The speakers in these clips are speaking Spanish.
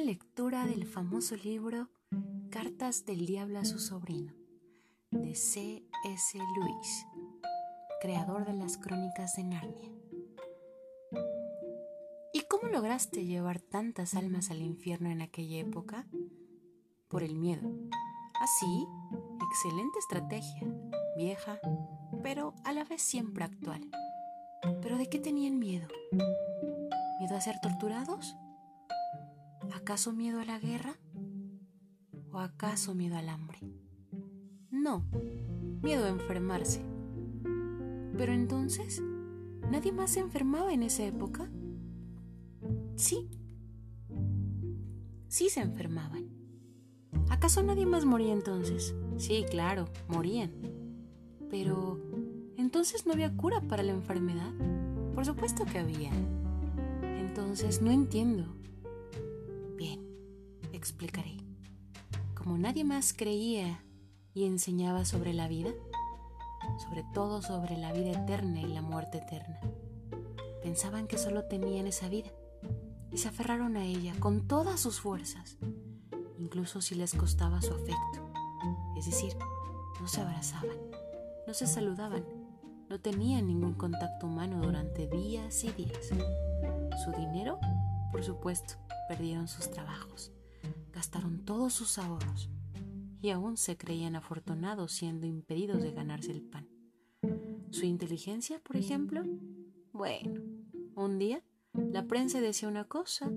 lectura del famoso libro Cartas del Diablo a su sobrino, de C.S. Lewis, creador de las crónicas de Narnia. ¿Y cómo lograste llevar tantas almas al infierno en aquella época? Por el miedo. Así, excelente estrategia, vieja, pero a la vez siempre actual. ¿Pero de qué tenían miedo? ¿Miedo a ser torturados? ¿Acaso miedo a la guerra? ¿O acaso miedo al hambre? No, miedo a enfermarse. Pero entonces, ¿nadie más se enfermaba en esa época? Sí. Sí se enfermaban. ¿Acaso nadie más moría entonces? Sí, claro, morían. Pero, ¿entonces no había cura para la enfermedad? Por supuesto que había. Entonces, no entiendo. Explicaré. Como nadie más creía y enseñaba sobre la vida, sobre todo sobre la vida eterna y la muerte eterna, pensaban que solo tenían esa vida y se aferraron a ella con todas sus fuerzas, incluso si les costaba su afecto. Es decir, no se abrazaban, no se saludaban, no tenían ningún contacto humano durante días y días. Su dinero, por supuesto, perdieron sus trabajos, gastaron todos sus ahorros y aún se creían afortunados siendo impedidos de ganarse el pan. Su inteligencia, por ejemplo, bueno, un día la prensa decía una cosa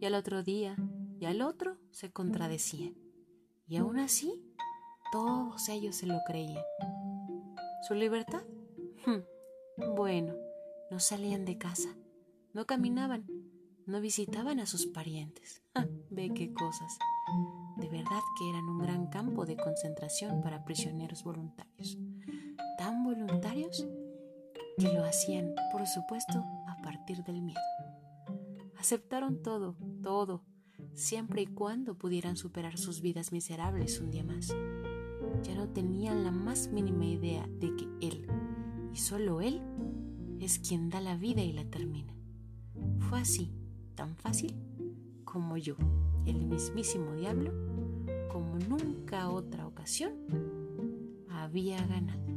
y al otro día y al otro se contradecían. Y aún así, todos ellos se lo creían. ¿Su libertad? Hmm, bueno, no salían de casa, no caminaban, no visitaban a sus parientes. Ve qué cosas. De verdad que eran un gran campo de concentración para prisioneros voluntarios. Tan voluntarios que lo hacían, por supuesto, a partir del miedo. Aceptaron todo, todo, siempre y cuando pudieran superar sus vidas miserables un día más. Ya no tenían la más mínima idea de que Él, y solo Él, es quien da la vida y la termina. Fue así, tan fácil como yo, el mismísimo diablo, como nunca otra ocasión, había ganado.